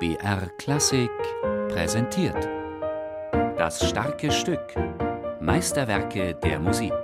BR Klassik präsentiert. Das starke Stück. Meisterwerke der Musik.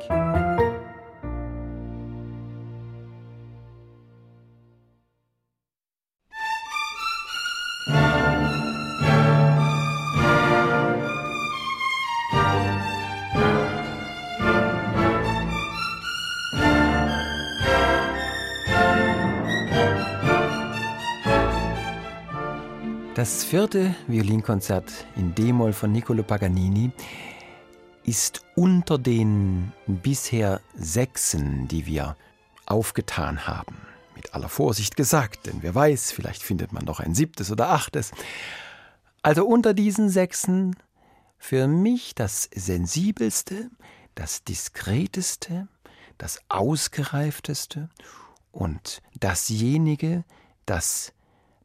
Das vierte Violinkonzert in D-Moll von Niccolo Paganini ist unter den bisher sechsen, die wir aufgetan haben. Mit aller Vorsicht gesagt, denn wer weiß, vielleicht findet man noch ein siebtes oder achtes. Also unter diesen sechsen für mich das sensibelste, das diskreteste, das ausgereifteste und dasjenige, das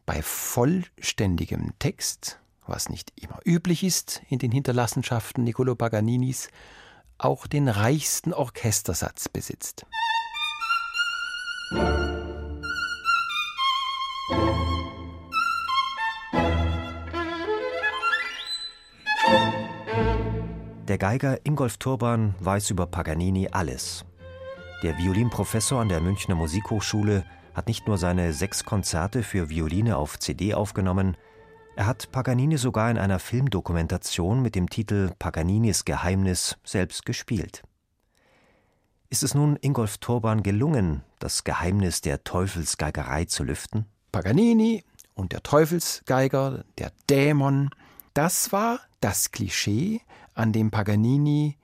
bei vollständigem Text, was nicht immer üblich ist in den Hinterlassenschaften Niccolo Paganinis, auch den reichsten Orchestersatz besitzt. Der Geiger Ingolf Turban weiß über Paganini alles. Der Violinprofessor an der Münchner Musikhochschule hat nicht nur seine sechs Konzerte für Violine auf CD aufgenommen, er hat Paganini sogar in einer Filmdokumentation mit dem Titel Paganinis Geheimnis selbst gespielt. Ist es nun Ingolf Turban gelungen, das Geheimnis der Teufelsgeigerei zu lüften? Paganini und der Teufelsgeiger, der Dämon, das war das Klischee, an dem Paganini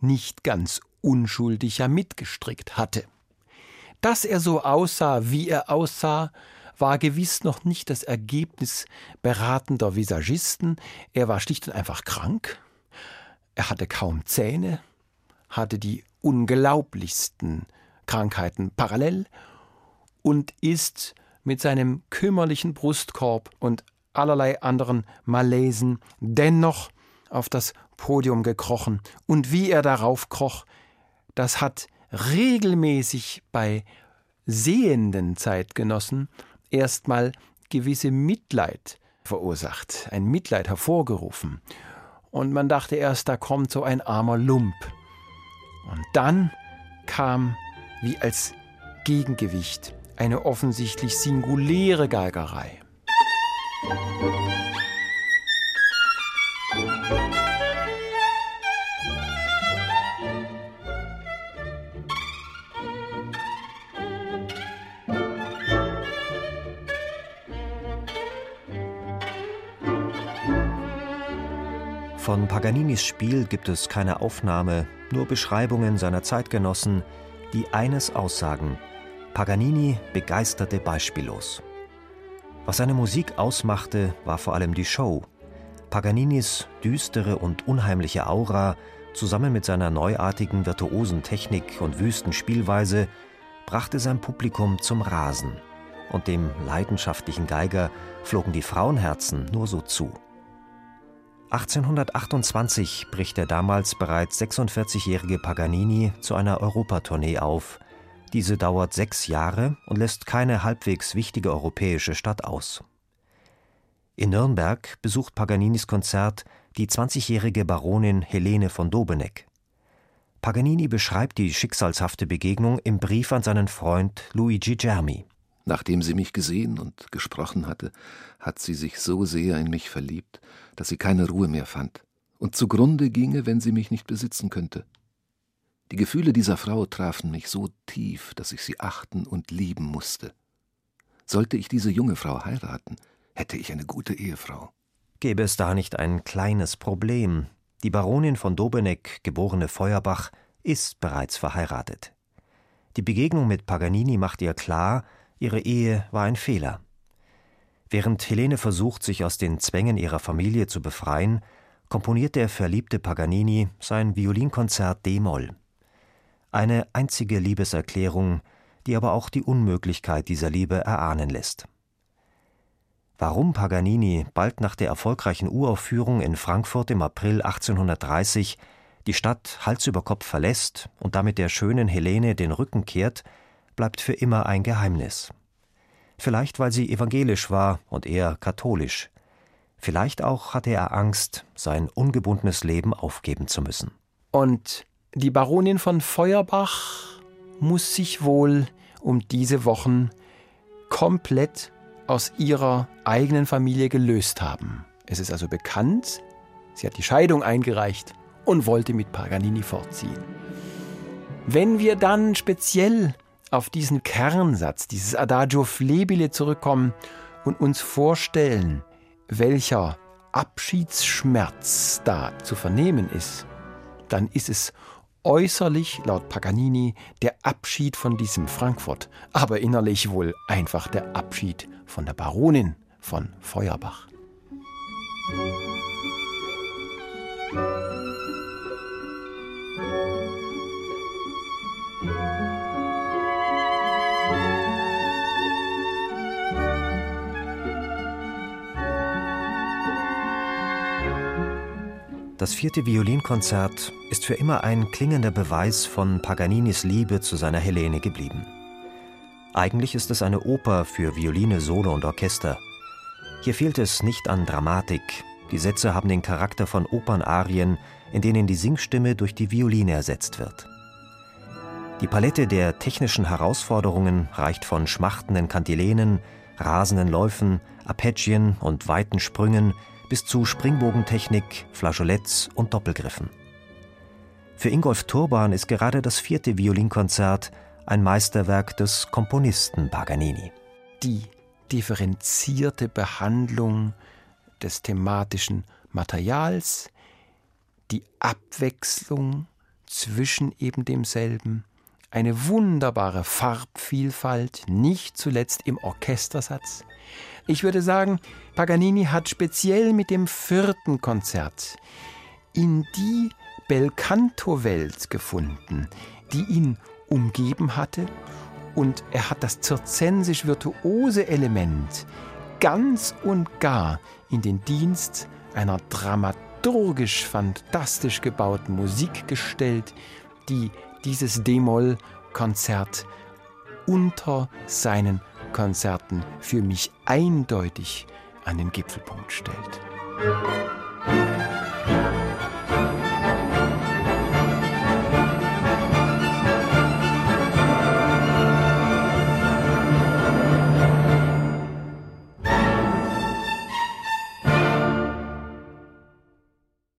nicht ganz unschuldig mitgestrickt hatte. Dass er so aussah, wie er aussah, war gewiss noch nicht das Ergebnis beratender Visagisten. Er war schlicht und einfach krank. Er hatte kaum Zähne, hatte die unglaublichsten Krankheiten parallel und ist mit seinem kümmerlichen Brustkorb und allerlei anderen Malaisen dennoch auf das Podium gekrochen. Und wie er darauf kroch, das hat regelmäßig bei sehenden Zeitgenossen erstmal gewisse Mitleid verursacht, ein Mitleid hervorgerufen. Und man dachte erst, da kommt so ein armer Lump. Und dann kam wie als Gegengewicht eine offensichtlich singuläre Geigerei. Von Paganinis Spiel gibt es keine Aufnahme, nur Beschreibungen seiner Zeitgenossen, die eines aussagen: Paganini begeisterte beispiellos. Was seine Musik ausmachte, war vor allem die Show. Paganinis düstere und unheimliche Aura zusammen mit seiner neuartigen virtuosen Technik und wüsten Spielweise brachte sein Publikum zum Rasen. Und dem leidenschaftlichen Geiger flogen die Frauenherzen nur so zu. 1828 bricht der damals bereits 46-jährige Paganini zu einer Europatournee auf. Diese dauert sechs Jahre und lässt keine halbwegs wichtige europäische Stadt aus. In Nürnberg besucht Paganinis Konzert die 20-jährige Baronin Helene von Dobeneck. Paganini beschreibt die schicksalshafte Begegnung im Brief an seinen Freund Luigi Germi. Nachdem sie mich gesehen und gesprochen hatte, hat sie sich so sehr in mich verliebt, dass sie keine Ruhe mehr fand und zugrunde ginge, wenn sie mich nicht besitzen könnte. Die Gefühle dieser Frau trafen mich so tief, dass ich sie achten und lieben musste. Sollte ich diese junge Frau heiraten, hätte ich eine gute Ehefrau. Gäbe es da nicht ein kleines Problem? Die Baronin von Dobeneck, geborene Feuerbach, ist bereits verheiratet. Die Begegnung mit Paganini macht ihr klar, Ihre Ehe war ein Fehler. Während Helene versucht, sich aus den Zwängen ihrer Familie zu befreien, komponiert der verliebte Paganini sein Violinkonzert D-Moll. Eine einzige Liebeserklärung, die aber auch die Unmöglichkeit dieser Liebe erahnen lässt. Warum Paganini bald nach der erfolgreichen Uraufführung in Frankfurt im April 1830 die Stadt Hals über Kopf verlässt und damit der schönen Helene den Rücken kehrt, bleibt für immer ein Geheimnis. Vielleicht weil sie evangelisch war und er katholisch. Vielleicht auch hatte er Angst, sein ungebundenes Leben aufgeben zu müssen. Und die Baronin von Feuerbach muss sich wohl um diese Wochen komplett aus ihrer eigenen Familie gelöst haben. Es ist also bekannt, sie hat die Scheidung eingereicht und wollte mit Paganini fortziehen. Wenn wir dann speziell auf diesen Kernsatz, dieses Adagio flebile zurückkommen und uns vorstellen, welcher Abschiedsschmerz da zu vernehmen ist, dann ist es äußerlich laut Paganini der Abschied von diesem Frankfurt, aber innerlich wohl einfach der Abschied von der Baronin von Feuerbach. Das vierte Violinkonzert ist für immer ein klingender Beweis von Paganinis Liebe zu seiner Helene geblieben. Eigentlich ist es eine Oper für Violine, Solo und Orchester. Hier fehlt es nicht an Dramatik. Die Sätze haben den Charakter von Opernarien, in denen die Singstimme durch die Violine ersetzt wird. Die Palette der technischen Herausforderungen reicht von schmachtenden Kantilenen, rasenden Läufen, Arpeggien und weiten Sprüngen bis zu Springbogentechnik, Flageoletts und Doppelgriffen. Für Ingolf Turban ist gerade das vierte Violinkonzert ein Meisterwerk des Komponisten Paganini. Die differenzierte Behandlung des thematischen Materials, die Abwechslung zwischen eben demselben, eine wunderbare Farbvielfalt, nicht zuletzt im Orchestersatz, ich würde sagen, Paganini hat speziell mit dem vierten Konzert in die Belcanto-Welt gefunden, die ihn umgeben hatte, und er hat das zirzensisch-virtuose Element ganz und gar in den Dienst einer dramaturgisch fantastisch gebauten Musik gestellt, die dieses D-Moll-Konzert unter seinen Konzerten für mich eindeutig an den Gipfelpunkt stellt. Musik